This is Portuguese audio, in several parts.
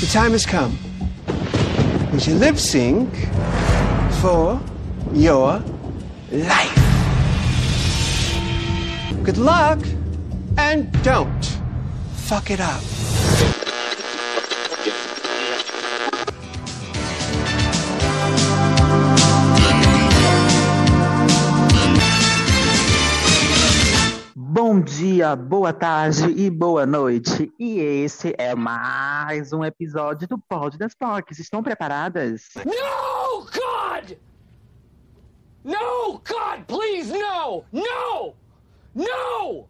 The time has come. You lip sync for your life? Good luck and don't fuck it up. Bom dia, boa tarde e boa noite. E esse é mais um episódio do Pod das Pocs. Estão preparadas? No, God! No, God, please, no! No! No!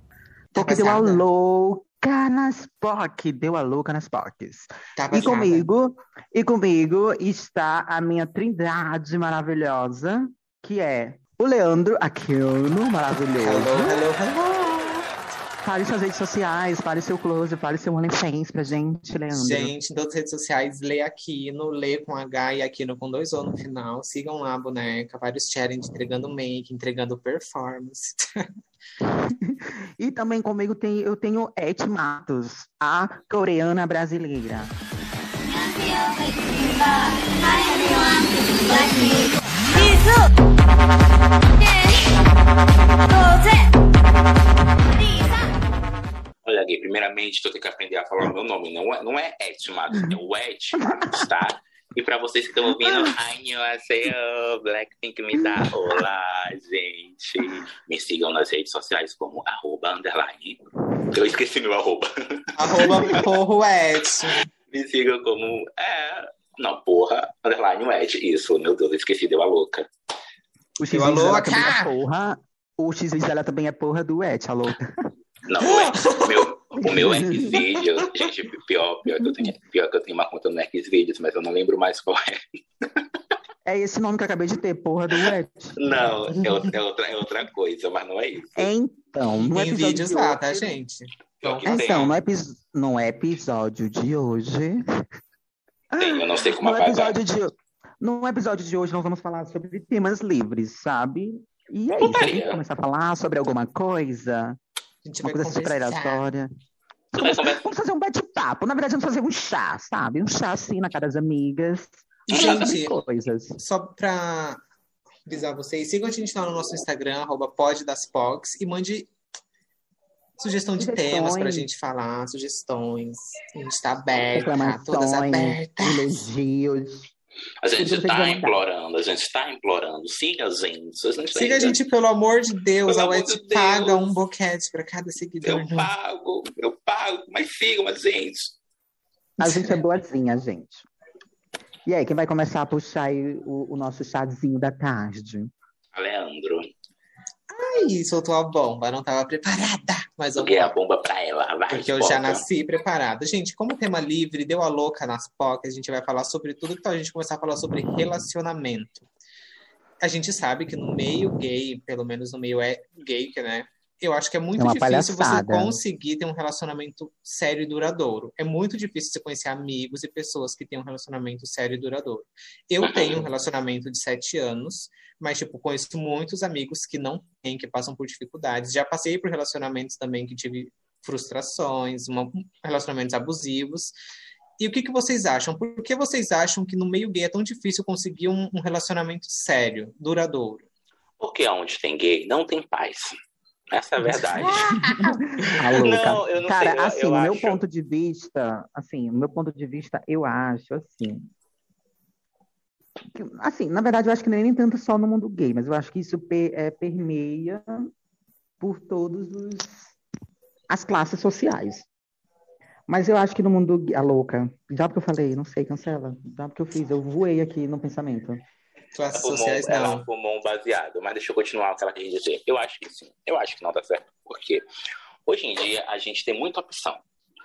Porque deu a passada. louca nas POC, deu a louca nas POCs. Tá E comigo, e comigo está a minha trindade maravilhosa, que é o Leandro Aquino, maravilhoso. Hello, hello, hello. Fale suas redes sociais, fale seu close, fale seu OnlyFans pra gente, Leandro. Gente, em todas as redes sociais, lê Aquino, lê com H e Aquino com dois O no final. Sigam lá, boneca. Vários challenge entregando make, entregando performance. E também comigo tem, eu tenho Et Matos, a coreana brasileira. Olha aqui, primeiramente, tu tem que aprender a falar o meu nome. Não é, não é Et Matos, é o Et Matos, tá? E pra vocês que estão ouvindo, Annyeonghaseyo, Blackpink me dá olá, gente. Me sigam nas redes sociais como arroba, underline. Eu esqueci meu arroba. Arroba porroete. Me sigam como, é, não, porra, underline Ed. Isso, meu Deus, eu esqueci, deu a louca. O X Eu, dela louca! também é porra. O X dela também é porra do Et, a louca. Não, o, Ed- o meu, o meu Xvideos, gente, pior, pior, que eu tenho, pior que eu tenho uma conta no Xvideos, mas eu não lembro mais qual é. É esse nome que eu acabei de ter, porra do Et. Não, é outra, é outra, é outra coisa, mas não é isso. Então, no Tem episódio vídeos lá, tá, gente? Então, tem, no, epi- no episódio de hoje. tem, eu não sei como No episódio, de, no episódio de hoje, nós vamos falar sobre temas livres, sabe? E é isso. A Putaria. gente começar a falar sobre alguma coisa, A gente uma vai coisa super conversar. conversar- Vamos fazer um bate-papo. Na verdade, vamos fazer um chá, sabe? Um chá assim na casa das amigas. Gente, coisas. só pra avisar vocês, sigam a gente lá no nosso Instagram, arroba poddaspox, e mande sugestão de Sugestões. temas pra gente falar, sugestões. A gente tá aberta, todas abertas. elogios. A gente tá vão implorando, a gente tá implorando. Siga a gente. Siga a gente, pelo amor de Deus. Pelo a Wet de paga Deus. um boquete pra cada seguidor. Eu pago, eu pago, mas sigam a gente. A gente é boazinha, gente. E aí, quem vai começar a puxar aí o, o nosso chazinho da tarde? Leandro, Ai, soltou a bomba, não tava preparada. Mas eu joguei a bomba pra ela, vai. Porque eu já nasci preparada. Gente, como tema livre, deu a louca nas pocas, a gente vai falar sobre tudo, então a gente começar a falar sobre relacionamento. A gente sabe que no meio gay, pelo menos no meio é gay, que, né? Eu acho que é muito É difícil palhaçada. você conseguir ter um relacionamento sério e duradouro. É muito difícil você conhecer amigos e pessoas que têm um relacionamento sério e duradouro. Eu tenho um relacionamento de sete anos, mas, tipo, conheço muitos amigos que não têm, que passam por dificuldades. Já passei por relacionamentos também que tive frustrações, uma- relacionamentos abusivos. E o que, que vocês acham? Por que vocês acham que no meio gay é tão difícil conseguir um, um relacionamento sério, duradouro? Porque onde tem gay, não tem paz. Essa é a verdade. A louca. Não, eu não Cara, sei, eu- assim, eu o meu acho- ponto de vista, assim, o meu ponto de vista, eu acho, assim. que- assim, na verdade, eu acho que nem tanto só no mundo gay, mas eu acho que isso pe- é, permeia por todos os as classes sociais. Mas eu acho que no mundo gay, a louca, já porque eu falei, não sei, cancela, já porque eu fiz, eu voei aqui no pensamento. Classes Ela fumou, sociais, não. baseado, mas deixa eu continuar o que ela quer dizer. Eu acho que sim, eu acho que não dá certo. Porque hoje em dia a gente tem muita opção.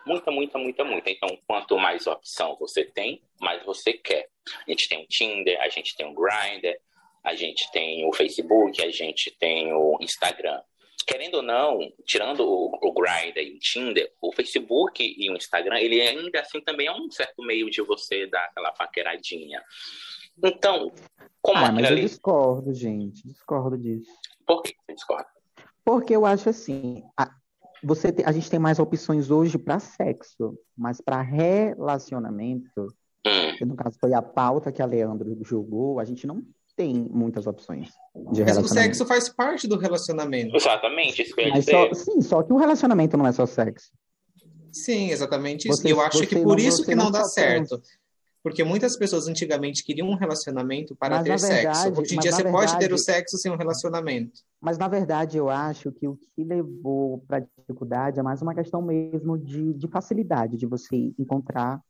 Muita, muita, muita, muita. Então, quanto mais opção você tem, mais você quer. A gente tem o Tinder, a gente tem o Grindr, a gente tem o Facebook, a gente tem o Instagram. Querendo ou não, tirando o, o Grindr e o Tinder, o Facebook e o Instagram, ele ainda assim também é um certo meio de você dar aquela paqueradinha. Então, como Ah, mas aquilo eu ali... discordo, gente, discordo disso. Por que você discorda? Porque eu acho assim, a- você te- a gente tem mais opções hoje para sexo, mas para relacionamento, Hum. que no caso foi a pauta que a Leandro julgou, a gente não tem muitas opções de Mas o relacionamento. sexo faz parte do relacionamento. Exatamente, isso que eu ia Mas dizer. só, sim, só que o relacionamento não é só sexo. Sim, exatamente isso. Você- E eu acho que por não- isso que não não dá certo. Porque muitas pessoas antigamente queriam um relacionamento para Mas, ter na sexo. verdade- Hoje em dia você pode ter o verdade- sexo sem um relacionamento. Mas, na verdade, eu acho que o que levou para a dificuldade é mais uma questão mesmo de, de facilidade, de você encontrar.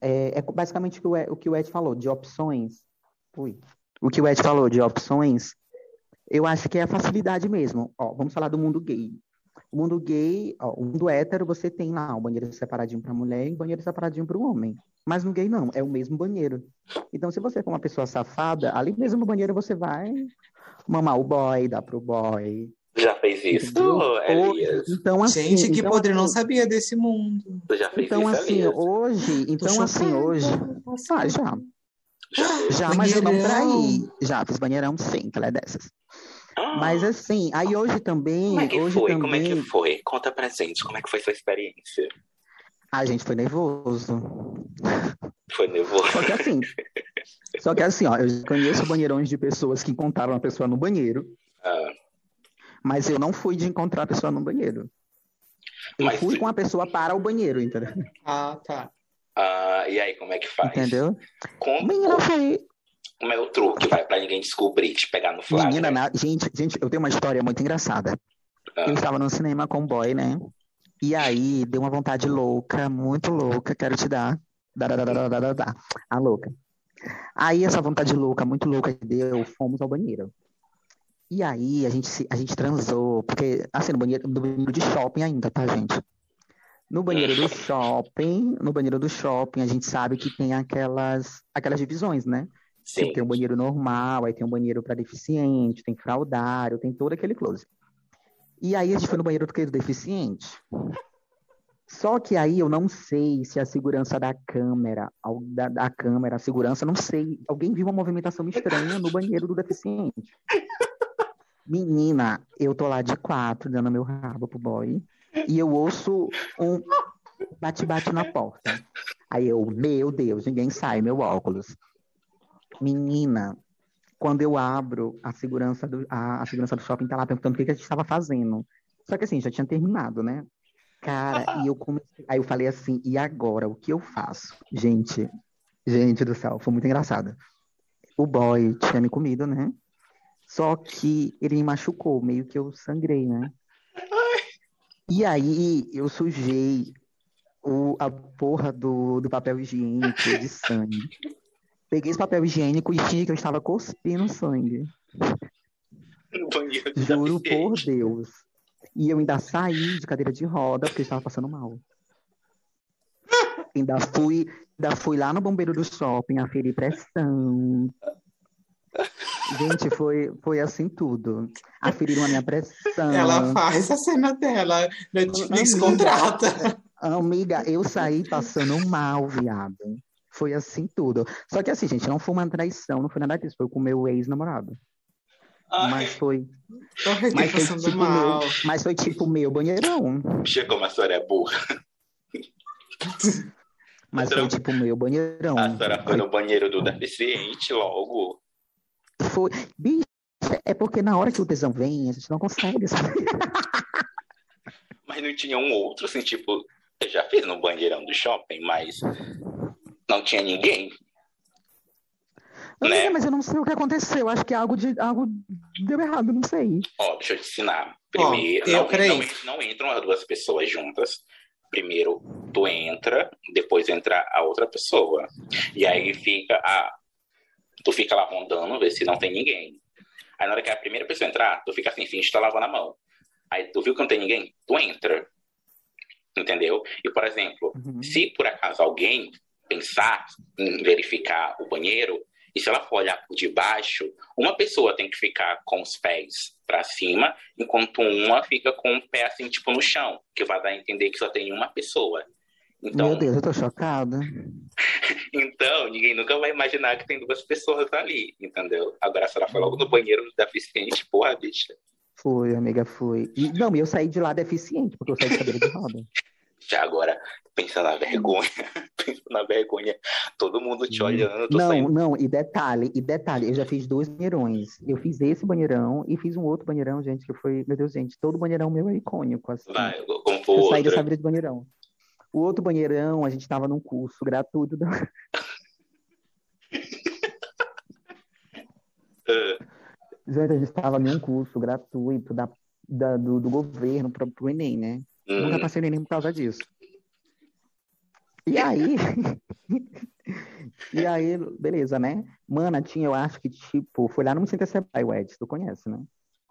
É, é basicamente o que o Ed, o que o Ed falou, de opções. Ui. O que o Ed falou de opções, eu acho que é a facilidade mesmo. Ó, vamos falar do mundo gay. O mundo gay, ó, o mundo hétero, você tem lá um banheiro separadinho para mulher e um banheiro separadinho para o homem. Mas no gay não, é o mesmo banheiro. Então, se você for uma pessoa safada, ali mesmo no banheiro você vai mamar o boy, dar pro boy. Já fez isso, entendeu? Elias? Então, assim, Gente, que então, podre, não assim, sabia desse mundo. Tu já fez Então, isso, assim, Elias? hoje, então, assim, hoje, ah, já, Já. já, mas eu não traí. Já, fiz banheirão sim, que ela é dessas. Ah, Mas assim, aí hoje também, como é que hoje foi? também, Como é que foi? Conta pra gente, como é que foi sua experiência? A gente foi nervoso. Foi nervoso? Só que assim, só que assim, ó, eu conheço banheirões de pessoas que encontraram a pessoa no banheiro, Ah, mas eu não fui de encontrar a pessoa no banheiro. Eu Mas fui se- com a pessoa para o banheiro, entendeu? Ah, tá. ah, e aí, como é que faz? Entendeu? Como, Menina, foi, como é o truque? Vai pra ninguém descobrir, te pegar no flagra. Menina, na- gente, gente, eu tenho uma história muito engraçada. Ah. Eu estava no cinema com um boy, né? E aí deu uma vontade louca, muito louca, quero te dar. Dá, dá, dá, dá. A louca. Aí essa vontade louca, muito louca que deu, fomos ao banheiro. E aí a gente, se- a gente transou, porque assim, no banheiro, no banheiro de shopping ainda, tá, gente? No banheiro do shopping, no banheiro do shopping, a gente sabe que tem aquelas, aquelas divisões, né? Sim. Tem um banheiro normal, aí tem um banheiro para deficiente, tem fraudário, tem todo aquele close. E aí a gente foi no banheiro do que? Do deficiente. Só que aí eu não sei se a segurança da câmera, da, da câmera, a segurança, não sei. Alguém viu uma movimentação estranha no banheiro do deficiente. Menina, eu tô lá de quatro, dando meu rabo pro boy, e eu ouço um bate-bate na porta. Aí eu, meu Deus, ninguém sai, meu óculos. Menina, quando eu abro, a segurança do, a, a segurança do shopping tá lá perguntando o que, que a gente estava fazendo. Só que assim, já tinha terminado, né? Cara, e eu comecei. Aí eu falei assim, e agora, o que eu faço? Gente, gente do céu, foi muito engraçado. O boy tinha me comido, né? Só que ele me machucou, meio que eu sangrei, né? E aí eu sujei o, a porra do, do papel higiênico de sangue. Peguei esse papel higiênico e fingi que eu estava cuspindo sangue. Juro por. Deus. E eu ainda saí de cadeira de roda porque eu estava passando mal. Ainda fui, ainda fui lá no bombeiro do shopping aferir pressão. Gente, foi, foi assim tudo. Aferiram a minha pressão. Ela faz a cena dela. Netflix Amiga. contrata. Amiga, eu saí passando mal, viado. Foi assim tudo. Só que assim, gente, não foi uma traição, não foi nada disso. Foi com o meu ex-namorado. Mas foi, Ai, mas foi tipo meu, mas foi tipo meu banheirão. chegou uma senhora é burra. Mas Então, foi tipo meu banheirão. A senhora foi no banheiro do deficiente logo. Foi. Bicho, é porque na hora que o tesão vem, a gente não consegue, sabe? Mas não tinha um outro, assim, tipo, eu já fiz no banheirão do shopping, mas não tinha ninguém. Amiga, Né? mas eu não sei o que aconteceu. Acho que algo, de, algo deu errado, não sei. Ó, deixa eu te ensinar. Primeiro, eu não, creio. não, não entram as duas pessoas juntas. Primeiro tu entra, depois entra a outra pessoa. E aí fica a. Tu fica lá rondando, vê se não tem ninguém. Aí na hora que a primeira pessoa entrar, tu fica assim, finge que tá lavando a mão. Aí tu viu que não tem ninguém, tu entra. Entendeu? E, por exemplo, Uhum. se por acaso alguém pensar em verificar o banheiro, e se ela for olhar por debaixo, uma pessoa tem que ficar com os pés para cima, enquanto uma fica com o pé assim, tipo, no chão, que vai dar a entender que só tem uma pessoa. Então, Meu Deus, eu tô chocada. então, ninguém nunca vai imaginar que tem duas pessoas ali, entendeu? Agora, se ela for logo no banheiro do deficiente, porra, bicha. Foi, amiga, foi. E, não, eu saí de lá deficiente, porque eu saí de cadeira de roda. Já agora, pensa na vergonha. pensa na vergonha. Todo mundo te olhando. tô Não, saindo. não, e detalhe, e detalhe, eu já fiz dois banheirões. Eu fiz esse banheirão e fiz um outro banheirão, gente, que foi, meu Deus, gente, todo banheirão meu é icônico, assim. Vai, como for Eu saí dessa vida de banheirão. O outro banheirão, a gente tava num curso gratuito da, Gente, a gente estava em um curso gratuito da, da- do, do governo para o Enem, né? hum, Nunca passei no Enem por causa disso. E aí, e aí, beleza, né? Mana, tinha, eu acho que, tipo, foi lá no Center Sebrae, o Ed, tu conhece, né?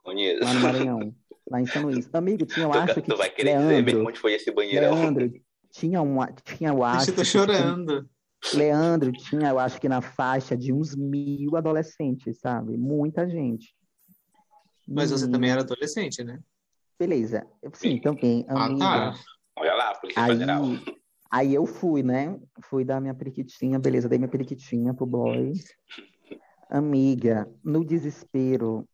conheço. Lá no Maranhão, lá em São Luís. Amigo, tinha, eu Tu, acho tu que, vai querer dizer mesmo Leandro, onde foi esse banheirão? Leandro, tinha um, tinha, eu acho tô que, chorando. Leandro tinha, eu acho que na faixa de uns mil adolescentes, sabe? Muita gente. Mas você Menino. também era adolescente, né? Beleza. Sim, também, Ah, amiga. tá. Olha lá, Polícia Aí, Federal. Aí eu fui, né? Fui dar minha periquitinha, beleza, dei minha periquitinha pro boy. Amiga, no desespero,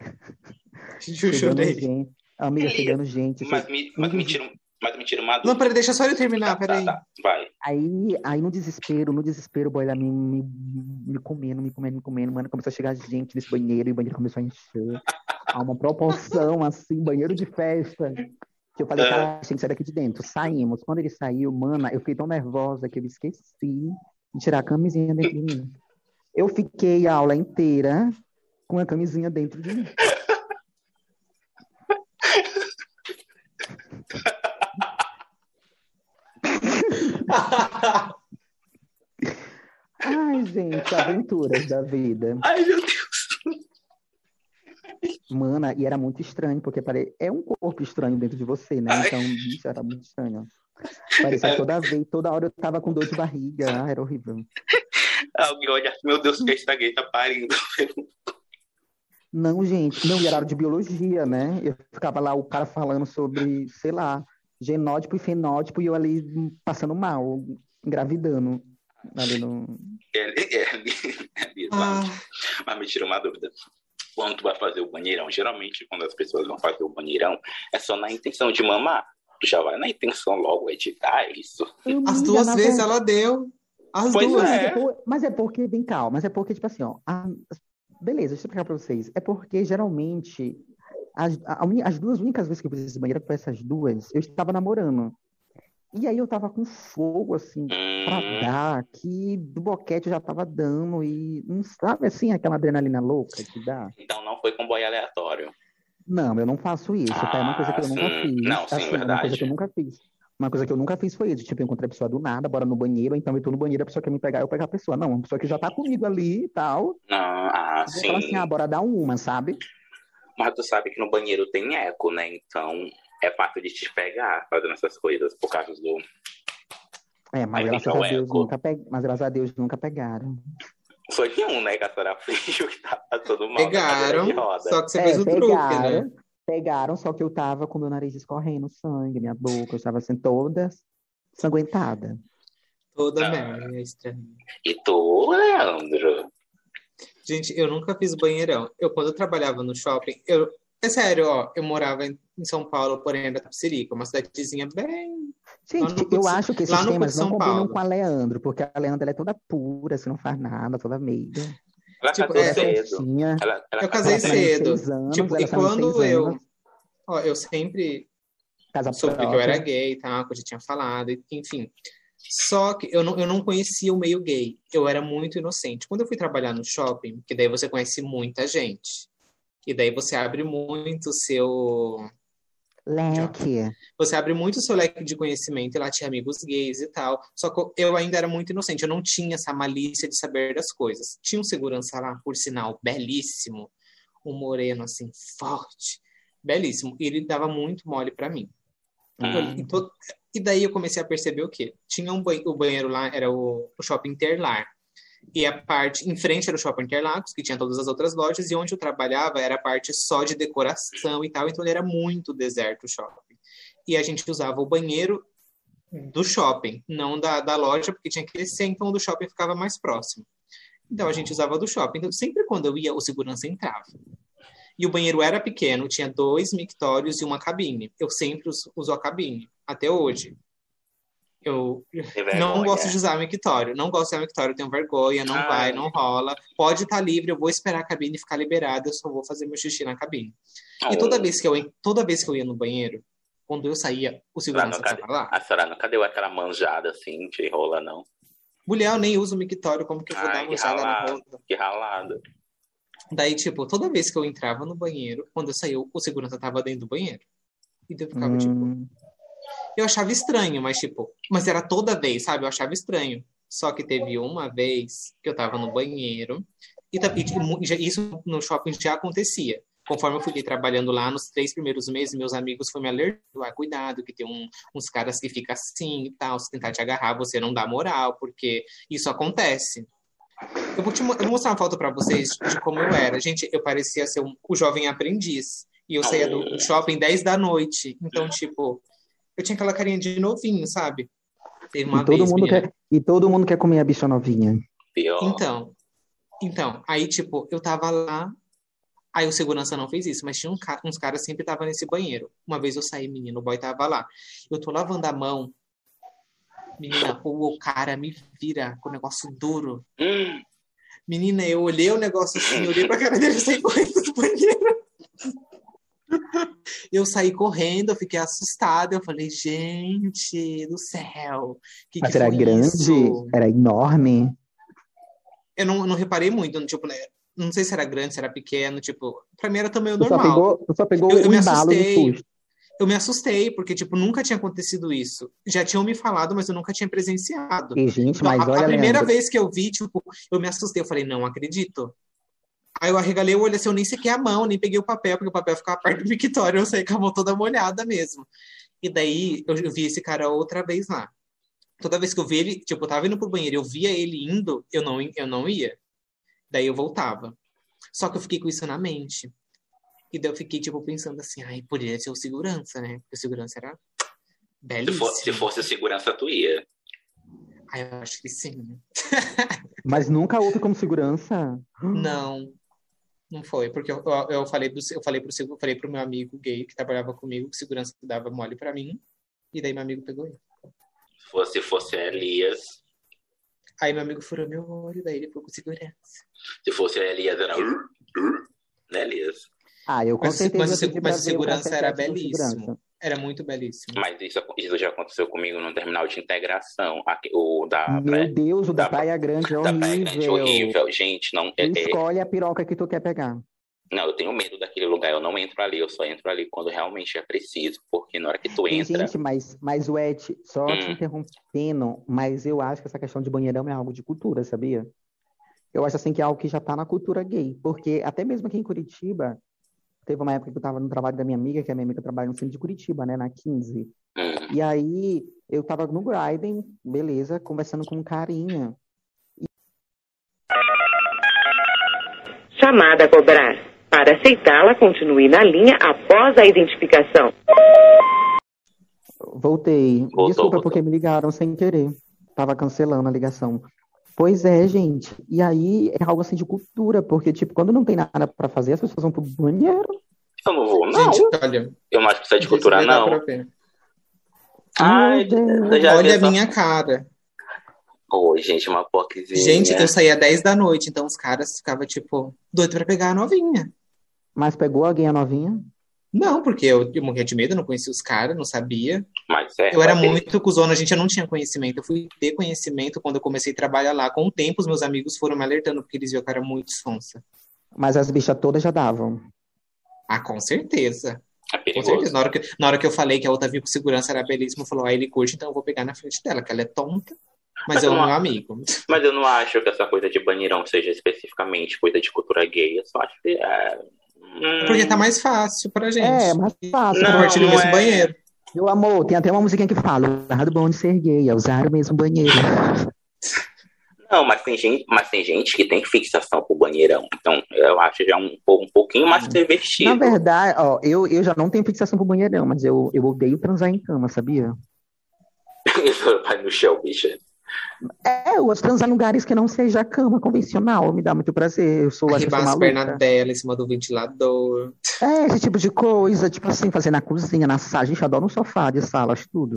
gente, amiga, chegando gente. Mas me, mas me tira, um- mas me tira uma Não, peraí, deixa só eu terminar, Tá, tá, peraí. tá. Vai. Aí, aí no desespero, no desespero, o boy lá me, me, me comendo, me comendo, me comendo, mano, começou a chegar gente nesse banheiro e o banheiro começou a encher. A uma proporção, assim, banheiro de festa. Que eu falei, É. cara, tem que sair daqui de dentro. Saímos. Quando ele saiu, mana, eu fiquei tão nervosa que eu esqueci de tirar a camisinha dentro de mim. Eu fiquei a aula inteira com a camisinha dentro de mim. Ai, gente, aventuras da vida. Ai, meu Deus. Mana, e era muito estranho, porque pare... é um corpo estranho dentro de você, né? Então, bicho, era muito estranho. Parecia que toda vez, toda hora eu tava com dor de barriga. Ah, era horrível. Alguém olha, meu Deus, que essa gay tá parindo. Não, gente, não, e era de biologia, né? Eu ficava lá, o cara falando sobre, sei lá, genótipo e fenótipo, e eu ali hum, passando mal, engravidando. Ali no... É, é, é, é, Ah, Mas me tira uma dúvida. Quando tu vai fazer o banheirão, geralmente quando as pessoas vão fazer o banheirão, é só na intenção de mamar. Tu já vai na intenção logo, editar é isso. as duas vezes verdade- ela deu. As Pois duas. Mas é. é, mas é porque, bem calma, mas é porque, tipo assim, ó, a- beleza, deixa eu explicar pra vocês. É porque, geralmente, as, a as duas únicas vezes que eu fiz esse banheiro, foi essas duas, eu estava namorando. E aí eu tava com fogo, assim, pra Hum, dar, que do boquete eu já tava dando, e não sabe, assim, aquela adrenalina louca que dá? então não foi com boy aleatório. Não, eu não faço isso, tá? É uma coisa que eu Ah, nunca sim. fiz. Não, sim, assim, é uma verdade. coisa que eu nunca fiz. Uma coisa que eu nunca fiz foi isso. Tipo, eu encontrei a pessoa do nada, bora no banheiro, então eu tô no banheiro, a pessoa quer me pegar, eu pegar a pessoa. Não, uma pessoa que já tá comigo ali e tal. Não, ah, Eu falo assim, sim. ah, bora dar uma, sabe? Mas tu sabe que no banheiro tem eco, né? Então é fácil de te pegar fazendo essas coisas por causa do. É, mas Aí graças fica o a Deus eco. nunca pe... mas graças a Deus nunca pegaram. Foi nenhum, né? Que a senhora fez que tava todo mal. na Pegaram, cadeira de roda. só que você É, fez o truque, pegaram, né? pegaram, só que eu tava com meu nariz escorrendo sangue, minha boca, eu estava assim toda sanguentada. Toda Ah. merda, é estranho. E tu, Leandro? Gente, eu nunca fiz banheirão. Eu, quando eu trabalhava no shopping, eu. É sério, ó, eu morava em em São Paulo, porém era Tapsirica, uma cidadezinha bem. Gente, eu Puts- acho que esses temas não São combinam Paulo. com a Leandro, porque a Leandro ela é toda pura, assim, não faz nada, toda meiga. Ela Tipo, casou é- cedo. Ela, ela Eu casei cedo. 26 anos, Tipo, ela e quando 26 eu. Ó, eu sempre casa soube que eu própria. era gay, tá? Que eu já tinha falado, enfim. Só que eu não, eu não conhecia o meio gay. Eu era muito inocente. Quando eu fui trabalhar no shopping, que daí você conhece muita gente. E daí você abre muito o seu. Leque. Você abre muito o seu leque de conhecimento, e lá tinha amigos gays e tal. Só que eu ainda era muito inocente, eu não tinha essa malícia de saber das coisas. Tinha um segurança lá, por sinal, belíssimo. Um moreno, assim, forte. Belíssimo. E ele dava muito mole pra mim. Hum. E, to- e daí eu comecei a perceber o quê? Tinha um banho, o banheiro lá, era o, o shopping Interlar. E a parte, em frente era o shopping Interlagos, que tinha todas as outras lojas, e onde eu trabalhava era a parte só de decoração e tal, então ele era muito deserto o shopping. E a gente usava o banheiro do shopping, não da, da loja, porque tinha que descer, então o do shopping ficava mais próximo. Então a gente usava do shopping. Então, sempre quando eu ia, o segurança entrava. E o banheiro era pequeno, tinha dois mictórios e uma cabine. Eu sempre us- uso a cabine, até hoje. Eu não gosto de usar mictório, não gosto de usar mictório, tenho vergonha, não Ai. vai, não rola. Pode estar livre, eu vou esperar a cabine ficar liberada, eu só vou fazer meu xixi na cabine. E toda vez que eu, toda vez que eu ia no banheiro, quando eu saía, o segurança estava lá. A senhora nunca deu aquela manjada assim de rola, não? Mulher, eu nem uso mictório, como que eu vou Ai, dar que uma usada na? Que ralado. Daí, tipo, toda vez que eu entrava no banheiro, quando eu saía, o segurança tava dentro do banheiro. E daí eu ficava, tipo, Hum, eu achava estranho, mas, tipo, mas era toda vez, sabe? Eu achava estranho. Só que teve uma vez que eu tava no banheiro, e, e, tipo, isso no shopping já acontecia. Conforme eu fui trabalhando lá, nos três primeiros meses, meus amigos foram me alertando, ah, cuidado, que tem um- uns caras que ficam assim e tal, se tentar te agarrar, você não dá moral, porque isso acontece. Eu vou, te, eu vou mostrar uma foto pra vocês de como eu era. Gente, eu parecia ser um- o jovem aprendiz. E eu saía do, do shopping 10 da noite. Então, tipo, eu tinha aquela carinha de novinho, sabe? Teve uma e, todo vez, mundo menina. quer, e todo mundo quer comer a bicha novinha. Pior. Então, então, aí, tipo, eu tava lá, aí o segurança não fez isso, mas tinha um ca- uns caras sempre tava nesse banheiro. Uma vez eu saí, menino, o boy tava lá. Eu tô lavando a mão, menina, o, o cara me vira com o negócio duro. Hum, Menina, eu olhei o negócio assim, olhei pra cara dele e saí correndo do banheiro. Eu saí correndo, eu fiquei assustada. Eu falei, gente do céu, que Mas que era grande, isso? era enorme. Eu não, não reparei muito, tipo, né? Não sei se era grande, se era pequeno, tipo, pra mim era tamanho Tu só normal. pegou, tu só pegou Eu- eu o me assustei. Eu me assustei, porque, tipo, nunca tinha acontecido isso. Já tinham me falado, mas eu nunca tinha presenciado. E, gente, Então, mas a, olha, a primeira Leandro, vez que eu vi, tipo, eu me assustei. Eu falei, não acredito. Aí eu arregalei o olho assim, eu nem sequer a mão, nem peguei o papel, porque o papel ficava perto do mictório, eu saí com a mão toda molhada mesmo. E daí eu, vi esse cara outra vez lá. Toda vez que eu vi ele, tipo, eu tava indo pro banheiro, eu via ele indo, eu não, eu não ia. Daí eu voltava. Só que eu fiquei com isso na mente. E daí eu fiquei, tipo, pensando assim, ai, poderia ser o segurança, né? Porque o segurança era se, belíssimo. for, se fosse segurança, tu ia. Ai, eu acho que sim. mas nunca houve como segurança. Não, não foi, porque eu, eu, eu falei pro, eu falei pro eu falei pro meu amigo gay que trabalhava comigo que segurança dava mole pra mim, e daí meu amigo pegou ele. Se fosse, se fosse Elias. Aí meu amigo furou meu olho, daí ele ficou com segurança. Se fosse Elias, era. Né, Elias? Ah, eu com Mas o certeza mas o mas o o segurança era belíssimo. segurança. Era muito belíssimo. Mas isso, isso já aconteceu comigo no terminal de integração. Aqui, o da Meu praia, Deus, o da da- Praia Grande é da Praia Grande, horrível. horrível. Gente, não. É, é- escolhe a piroca que tu quer pegar. não, eu tenho medo daquele lugar. Eu não entro ali. Eu só entro ali quando realmente é preciso. Porque na hora que tu entra. gente, mas, mas o Ed, só te Hum. interrompendo, mas eu acho que essa questão de banheirão é algo de cultura, sabia? Eu acho assim que é algo que já tá na cultura gay, porque até mesmo aqui em Curitiba, teve uma época que eu tava no trabalho da minha amiga, que a minha amiga trabalha no centro de Curitiba, né, na 15. hum, E aí eu tava no Grinding, beleza, conversando com um carinha. Chamada a cobrar. Para aceitá-la, continue na linha após a identificação. Voltei. Voltou, Desculpa, voltou. porque me ligaram sem querer. Tava cancelando a ligação. Pois é, gente. E aí é algo assim de cultura, porque, tipo, quando não tem nada pra fazer, as pessoas vão pro banheiro. eu não vou, não. Gente, olha. Eu não acho que isso é de cultura, não. Ai, vi Olha a minha cara. Oi, gente, uma poquezinha. Gente, eu saía 10 da noite, então os caras ficavam, tipo, doido pra pegar a novinha. Mas pegou alguém a novinha? Não, porque eu, eu morria de medo, eu não conhecia os caras, não sabia. Mas é. Eu era mas tem- muito cuzona, gente, eu não tinha conhecimento. Eu fui ter conhecimento quando eu comecei a trabalhar lá. Com o tempo, os meus amigos foram me alertando, porque eles viam que eu era muito sonsa. Mas as bichas todas já davam. Ah, com certeza. É Com certeza. Na hora que, na hora que eu falei que a outra viu que segurança era belíssima, falou, ah, ele curte, então eu vou pegar na frente dela, que ela é tonta. Mas Mas eu não- meu amigo. Mas eu não acho que essa coisa de banheirão seja especificamente coisa de cultura gay. Eu só acho que é. Hum, Porque tá mais fácil pra gente. É, mais fácil. Não, Compartilha o mesmo é. banheiro. Meu amor, tem até uma musiquinha que fala: o lado bom de ser gay é usar o mesmo banheiro. Não, mas tem gente, mas tem gente que tem fixação pro banheirão. Então, eu acho já um, um pouquinho mais Na pervertido. verdade, ó, eu, eu já não tenho fixação pro banheirão, mas eu, eu odeio transar em cama, sabia? Vai no chão, bicha. É, eu gosto de transar em lugares que não seja cama convencional, me dá muito prazer. Eu sou, Arribar as pernas dela em cima do ventilador. É, esse tipo de coisa, tipo assim, fazer na cozinha, na sala. Gente, eu adoro um sofá de sala, acho tudo.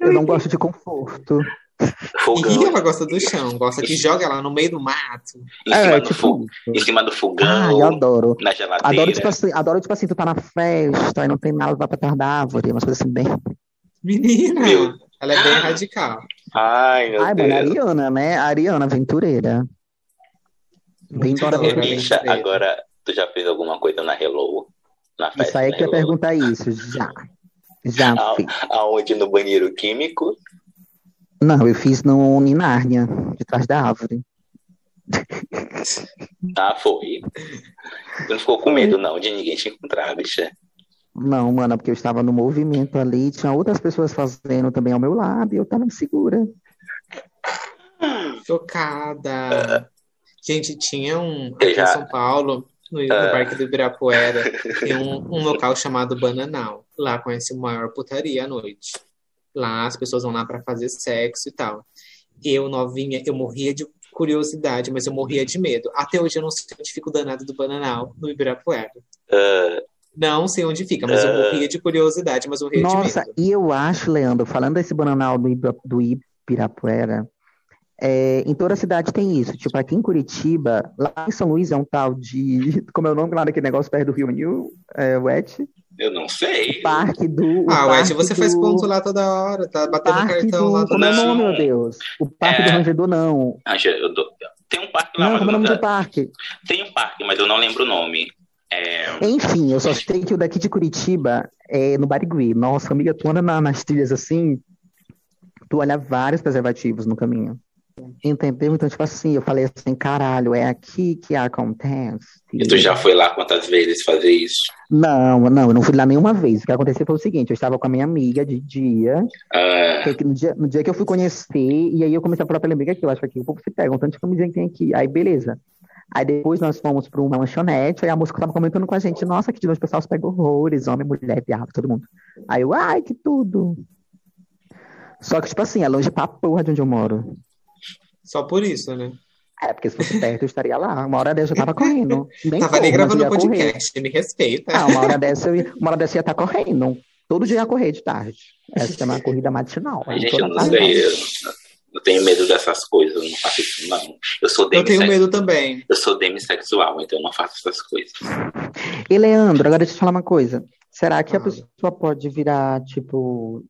Eu não gosto de conforto. E Fogão. ela gosta do chão, gosta que joga ela no meio do mato. Em cima, É, do tipo fo- em cima do fogão. Ai, eu adoro. Na geladeira. Adoro, tipo assim, adoro, tipo assim, tu tá na festa e não tem nada, pra trás da árvore, umas coisas assim bem. Menina, Meu. ela é bem radical. Ai, meu Ai, mano, a Deus. Ariana, né? Ariana aventureira. Bem bicha, aventureira. agora tu já fez alguma coisa na Hello? Na Isso festa aí da que eu ia perguntar isso, já. Já A- fiz. Aonde? No banheiro químico? Não, eu fiz no em Nárnia, de trás da árvore. Ah, foi. Tu não ficou com medo, não, de ninguém te encontrar, bicha. Não, mano, porque eu estava no movimento ali, tinha outras pessoas fazendo também ao meu lado e eu tava insegura. Chocada. Gente, tinha um aqui em São Paulo, no, no Ah. Parque do Ibirapuera, tem um, um local chamado Bananal. Lá conhece a maior putaria à noite. Lá as pessoas vão lá pra fazer sexo e tal. Eu, novinha, eu morria de curiosidade, mas eu morria de medo. Até hoje eu não sei onde fica o danado do Bananal, no Ibirapuera. Ah, Não sei onde fica, mas eu Ah. morria de curiosidade, mas eu morria de Nossa, medo. e eu acho, Leandro, falando desse bananal do, do Ibirapuera, é, em toda a cidade tem isso. Tipo, aqui em Curitiba, lá em São Luís é um tal de. Como é o nome lá daquele negócio perto do Rio New? É, o Et? eu não sei. Parque do. o Ah, parque você faz do- ponto lá toda hora, tá batendo Parque cartão do. lá Como é o toda nome, Não. meu Deus? O Parque É. do Rangedor, não. Anja, eu dou- Tem um parque lá, Não, mas como é o nome do parque? tem um parque, mas eu não lembro o nome. É, Enfim, eu só sei que o daqui de Curitiba é no Barigui. Nossa, amiga, tu anda na- nas trilhas assim, tu olha vários preservativos no caminho. Entendeu? Então, tipo assim, eu falei assim, caralho, é aqui que acontece. e tu já foi lá quantas vezes fazer isso? Não, não, eu não fui lá nenhuma vez. O que aconteceu foi o seguinte, eu estava com a minha amiga de dia, Ah, que no dia, no dia que eu fui conhecer, e aí eu comecei a falar pra ela, amiga, que eu acho que aqui o povo se pega, um tanto de camisinha que tem aqui. Aí, beleza. Aí depois nós fomos pra uma lanchonete, aí a moça que tava comentando com a gente, nossa, que de longe o pessoal se pega horrores, homem, mulher, viado, todo mundo. Aí eu, ai, que tudo. Só que, tipo assim, é longe pra porra de onde eu moro. Só por isso, né? É, porque se fosse perto eu estaria lá. Uma hora dessa eu tava correndo. Nem Tava nem gravando ia correr. podcast, me respeita. Ah, uma hora dessa eu ia, uma hora dessa eu ia estar correndo. Todo dia eu ia correr de tarde. Essa é uma corrida matinal. gente, toda eu não sei. Eu, eu tenho medo dessas coisas, eu não faço isso, não. Eu sou Eu tenho demissexual. medo também. Eu sou demissexual, então eu não faço essas coisas. E Leandro, agora deixa eu te falar uma coisa. Será que a Fala. pessoa pode virar, tipo,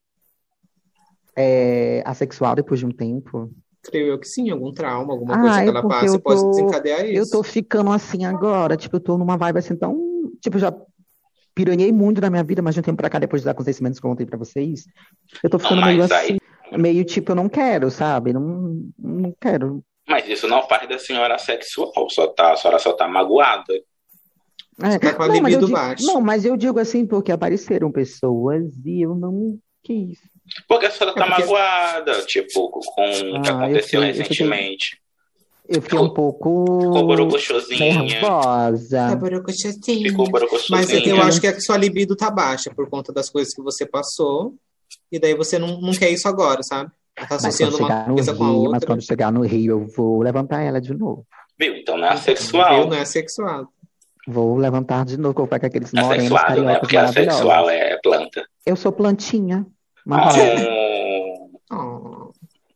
é, assexual depois de um tempo? Creio eu que sim, algum trauma, alguma Ah, coisa é que ela passe eu pode tô- desencadear Eu isso. tô ficando assim agora, tipo, eu tô numa vibe assim tão. Tipo, já piranhei muito na minha vida, mas de um tempo pra cá, depois dos acontecimentos que eu contei pra vocês, eu tô ficando Não, meio assim, aí- meio tipo, eu não quero, sabe? Não, não quero. Mas isso não faz da senhora sexual, só tá, a senhora só tá magoada. É, tá com a não, mas eu libido digo, baixa. não, mas eu digo assim porque apareceram pessoas e eu não quis. Porque a senhora tá É porque- magoada, tipo, com o que Ah, eu aconteceu eu sei que- recentemente. Eu fiquei um pouco Ficou borocochosinha, nervosa. Tá borocochosinha. ficou Mas borocochosinha. eu acho que a sua libido tá baixa por conta das coisas que você passou. E daí você não, não quer isso agora, sabe? Tá Mas associando quando uma chegar no coisa com a Rio, mas outra. quando chegar no Rio, eu vou levantar ela de novo. Viu? Então não é Viu? assexual. Não é sexual. Vou levantar de novo, que eu vou pegar aqueles É morenos sexuado, né? cariocas Porque assexual maravilhosos. é planta. Eu sou plantinha. Ah, marrom. Oh,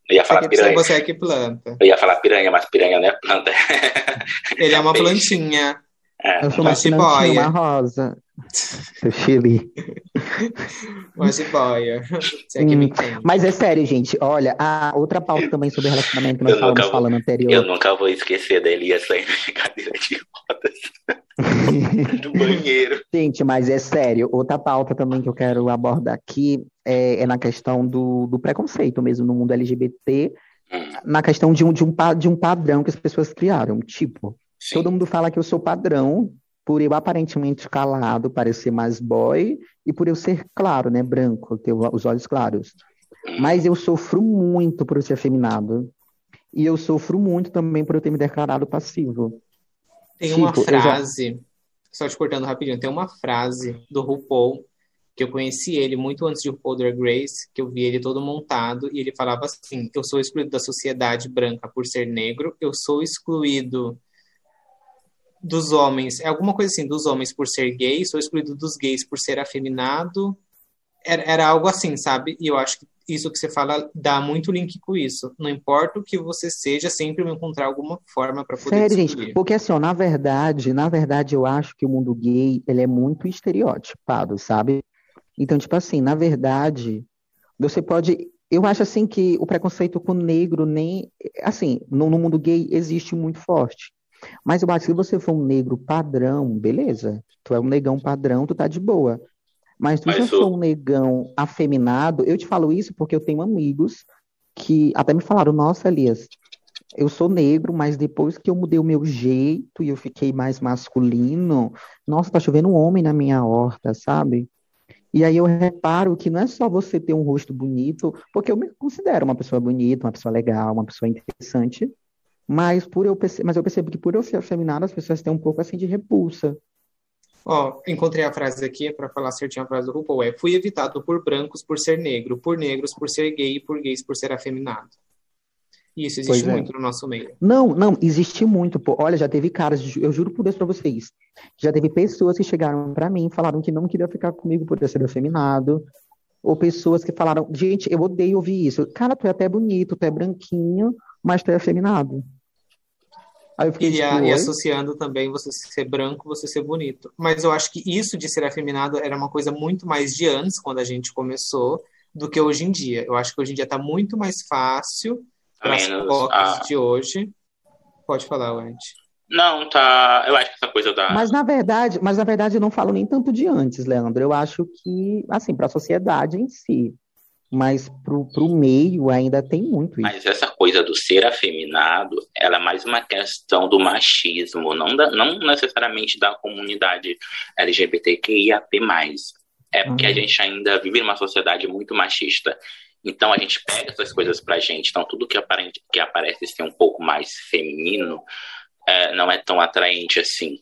eu ia falar aqui piranha. você é que planta. Eu ia falar piranha, mas piranha não é planta. Ele é uma plantinha. É, Eu sou uma plantinha, uma rosa. Seu chile. Jiboia. Você é que Hum. Mas é sério, gente. Olha, a outra pauta também sobre relacionamento que nós estávamos vou- falando anterior. Eu nunca vou esquecer da Elias saindo de cadeira de rodas do banheiro. Gente, mas é sério. Outra pauta também que eu quero abordar aqui é, é na questão do, do preconceito mesmo no mundo LGBT, Hum, na questão de um, de, um, de um padrão que as pessoas criaram. Tipo, sim. todo mundo fala que eu sou padrão por eu aparentemente calado, parecer mais boy, e por eu ser claro, né, branco, ter os olhos claros. Mas eu sofro muito por eu ser afeminado. E eu sofro muito também por eu ter me declarado passivo. Tem uma Tipo, já- frase, só te cortando rapidinho, tem uma frase do RuPaul que eu conheci ele muito antes de RuPaul Drag Race, que eu vi ele todo montado, e ele falava assim, eu sou excluído da sociedade branca por ser negro, eu sou excluído dos homens, é alguma coisa assim, dos homens por ser gay, sou excluído dos gays por ser afeminado, era, era algo assim, sabe? E eu acho que isso que você fala dá muito link com isso. Não importa o que você seja, sempre vai encontrar alguma forma para poder Sério, gente, porque assim, ó, na verdade, na verdade, eu acho que o mundo gay, ele é muito estereotipado, sabe? Então, tipo assim, na verdade, você pode. Eu acho assim que o preconceito com o negro nem. Assim, no, no mundo gay existe muito forte. Mas eu acho que se você for um negro padrão, beleza. Tu é um negão padrão, tu tá de boa. Mas tu Mas já o- for um negão afeminado, eu te falo isso porque eu tenho amigos que até me falaram, nossa, Elias, eu sou negro, mas depois que eu mudei o meu jeito e eu fiquei mais masculino, nossa, tá chovendo um homem na minha horta, sabe? E aí eu reparo que não é só você ter um rosto bonito, porque eu me considero uma pessoa bonita, uma pessoa legal, uma pessoa interessante, mas por eu perce- mas eu percebo que por eu ser afeminado, as pessoas têm um pouco assim de repulsa. Ó, encontrei a frase aqui para falar certinho a frase do RuPaul. É, fui evitado por brancos por ser negro, por negros por ser gay e por gays por ser afeminado. E isso existe Pois é. muito no nosso meio. Não, não, existe muito, pô. Olha, já teve caras, eu juro por Deus pra vocês. Já teve pessoas que chegaram pra mim e falaram que não queria ficar comigo por eu ser afeminado. Ou pessoas que falaram, gente, eu odeio ouvir isso. Cara, tu é até bonito, tu é branquinho, mas tu é afeminado. Aí eu fiquei E, a- tipo, e "Oi?" associando também você ser branco, você ser bonito. Mas eu acho que isso de ser afeminado era uma coisa muito mais de antes, quando a gente começou, do que hoje em dia. Eu acho que hoje em dia tá muito mais fácil para as a- de hoje. Pode falar, Wendy. Não, tá. Eu acho que essa coisa da. Mas na verdade, mas na verdade eu não falo nem tanto de antes, Leandro. Eu acho que, assim, para a sociedade em si, mas pro, pro meio ainda tem muito isso. Mas essa coisa do ser afeminado, ela é mais uma questão do machismo, não, da, não necessariamente da comunidade LGBTQIAP+. É porque a Uhum. gente ainda vive numa sociedade muito machista. Então a gente pega essas coisas pra gente. Então tudo que, aparente, que aparece ser um pouco mais feminino é, não é tão atraente assim.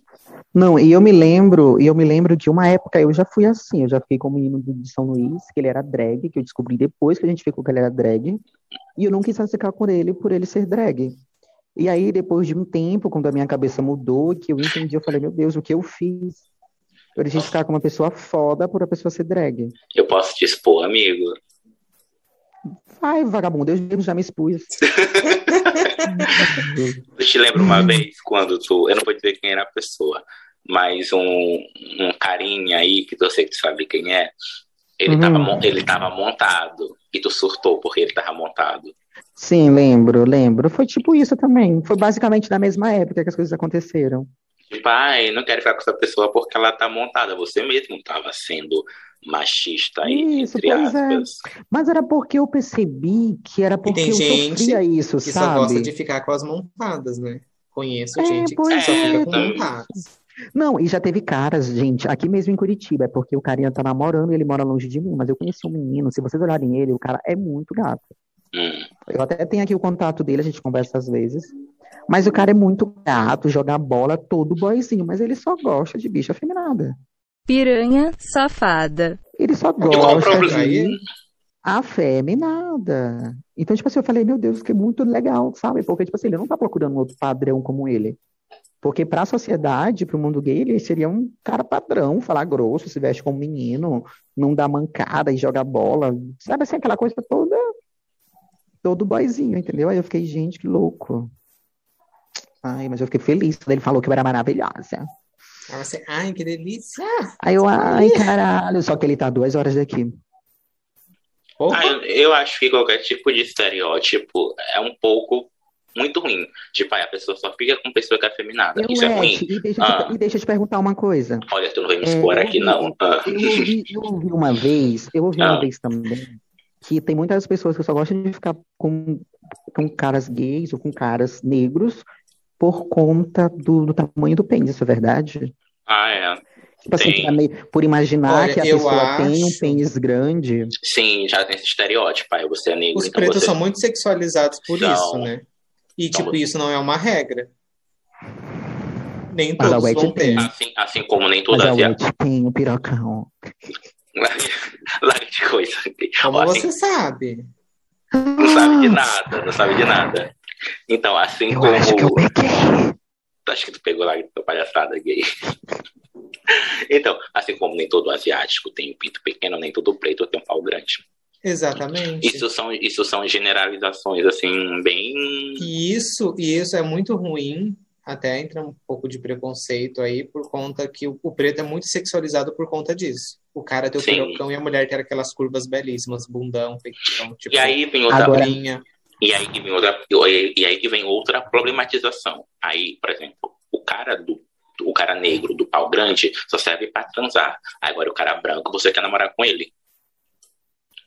Não, e eu me lembro, e eu me lembro de uma época, eu já fui assim, eu já fiquei com o menino do- de São Luís, que ele era drag, que eu descobri depois que a gente ficou que ele era drag, e eu não quis ficar com ele por ele ser drag. E aí, depois de um tempo, quando a minha cabeça mudou, que eu entendi, eu falei, meu Deus, o que eu fiz? Eu deixei de ficar com uma pessoa foda por a pessoa ser drag. Eu posso te expor, amigo. Ai, vagabundo, eu já me expus. Eu te lembro uma vez quando tu. Eu não vou dizer quem era a pessoa, mas um, um carinha aí que eu sei que tu sabe quem é. Ele, Uhum. tava, ele tava montado e tu surtou porque ele tava montado. Sim, lembro, lembro. Foi tipo isso também. Foi basicamente na mesma época que as coisas aconteceram. Tipo, ai, não quero ficar com essa pessoa porque ela tá montada. Você mesmo tava sendo machista aí, Isso, entre pois é. aspas. Mas era porque eu percebi que era porque tem eu gente sofria isso, Que só sabe? gosta de ficar com as montadas, né? Conheço É, gente que só fica é. com montadas. Não, e já teve caras, gente, aqui mesmo em Curitiba, é porque o carinha tá namorando e ele mora longe de mim, mas eu conheci um menino, se vocês olharem ele, o cara é muito gato. Hum. Eu até tenho aqui o contato dele, a gente conversa às vezes. Mas o cara é muito gato, joga bola todo boyzinho, mas ele só gosta de bicha afeminada. Piranha safada. Ele só gosta de afeminada. Então, tipo assim, eu falei, meu Deus, que muito legal, sabe? Porque, tipo assim, ele não tá procurando um outro padrão como ele. Porque para a sociedade, para o mundo gay, ele seria um cara padrão, falar grosso, se veste como menino, não dá mancada e joga bola. Sabe assim, aquela coisa toda. Todo boyzinho, entendeu? Aí eu fiquei, gente, que louco. Ai, mas eu fiquei feliz quando ele falou que eu era maravilhosa. Aí você, ai, que delícia! Aí eu, ai, caralho, só que ele tá duas horas daqui. Ah, eu, eu acho que qualquer tipo de estereótipo é um pouco muito ruim. Tipo, aí a pessoa só fica com pessoa que é afeminada. Eu, Isso é ruim. Ed, e deixa, Ah. eu te, e deixa eu te perguntar uma coisa. Olha, tu não vai me É, expor eu aqui, não. Ah. Eu ouvi, eu ouvi uma vez, eu ouvi uma Ah. vez também, que tem muitas pessoas que só gostam de ficar com, com caras gays ou com caras negros por conta do, do tamanho do pênis, isso é verdade? Ah, é. Tipo assim, Tem. por ame- por imaginar Olha, que a pessoa tem um acho- pênis grande. Sim, já tem esse estereótipo. Aí você é negro, Os então pretos você... são muito sexualizados por isso, né? E, tipo, isso não é uma regra. Nem Mas a todos vão ter. tem. Assim, assim como nem Mas toda a via... Wet tem o pirocão. Larga, de coisa. Como Ó, assim, você sabe? Não sabe de nada, não sabe de nada. Então, assim Eu como. acho que eu peguei. Acho que tu pegou lá tua palhaçada gay. Então, assim como nem todo asiático tem um pinto pequeno, nem todo preto tem um pau grande. Exatamente. Isso são, isso são generalizações, assim, bem. E isso, e isso é muito ruim, até entra um pouco de preconceito aí, por conta que o, o preto é muito sexualizado por conta disso. O cara tem o pirocão e a mulher tem aquelas curvas belíssimas, bundão, peitão, tipo, E aí vem outra. Agora-. E aí que vem outra, e aí que vem outra problematização. Aí, por exemplo, o cara do o cara negro do pau grande só serve pra transar. Agora o cara branco, você quer namorar com ele.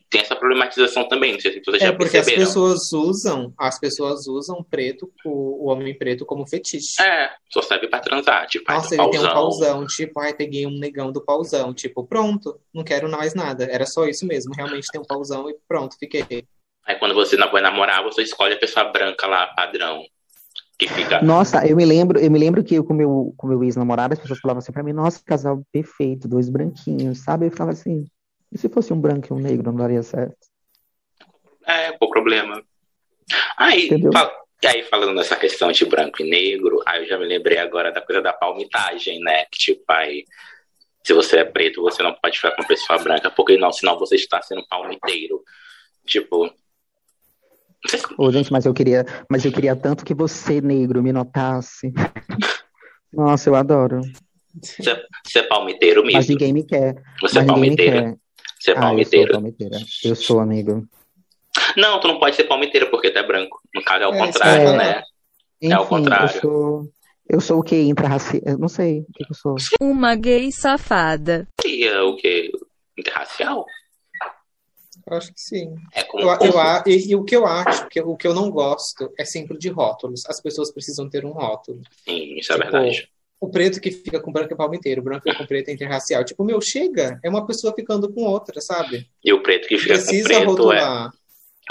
Tem essa problematização também, não sei se vocês É já porque as perceberam. pessoas usam, as pessoas usam preto, o, homem preto como fetiche. É, só serve pra transar. Tipo, Nossa, ele tem um pauzão. pauzão, tipo, ai, peguei um negão do pauzão, tipo, pronto, não quero mais nada. Era só isso mesmo, realmente tem um pauzão e pronto, fiquei. Aí quando você não vai namorar, você escolhe a pessoa branca lá, padrão. Que fica. Nossa, eu me lembro, eu me lembro que eu com meu, com meu ex-namorado, as pessoas falavam assim pra mim, nossa, casal perfeito, dois branquinhos, sabe? Eu ficava assim, e se fosse um branco e um negro, não daria certo? É, qual o problema? Aí, fal- e aí, falando nessa questão de branco e negro, aí eu já me lembrei agora da coisa da palmitagem, né? Que tipo, aí, se você é preto, você não pode ficar com pessoa branca, porque não, senão você está sendo palmiteiro. Tipo. Ô, gente, mas eu queria, mas eu queria tanto que você, negro, me notasse. Nossa, eu adoro. Você, você é palmiteiro Mas mesmo. ninguém me quer. Você é Mas palmiteira. quer. Você é Ah, eu sou palmiteiro. palmiteira. Eu sou, amigo. Não, tu não pode ser palmiteiro porque tu é branco. No caso é o É, contrário, que ia né? É Enfim, contrário. eu sou. Eu sou o que? Intrarracial. Eu não sei o que, que eu sou. Uma gay safada. E é o quê? Interracial? Eu acho que sim. É. Eu, eu, e, e o que eu acho, que, o que eu não gosto, é sempre de rótulos. As pessoas precisam ter um rótulo. Sim, isso é Tipo, verdade. O preto que fica com branco é palmiteiro, o branco fica com preto é interracial. Tipo, meu, chega, é uma pessoa ficando com outra, sabe? E o preto que fica com Precisa preto é.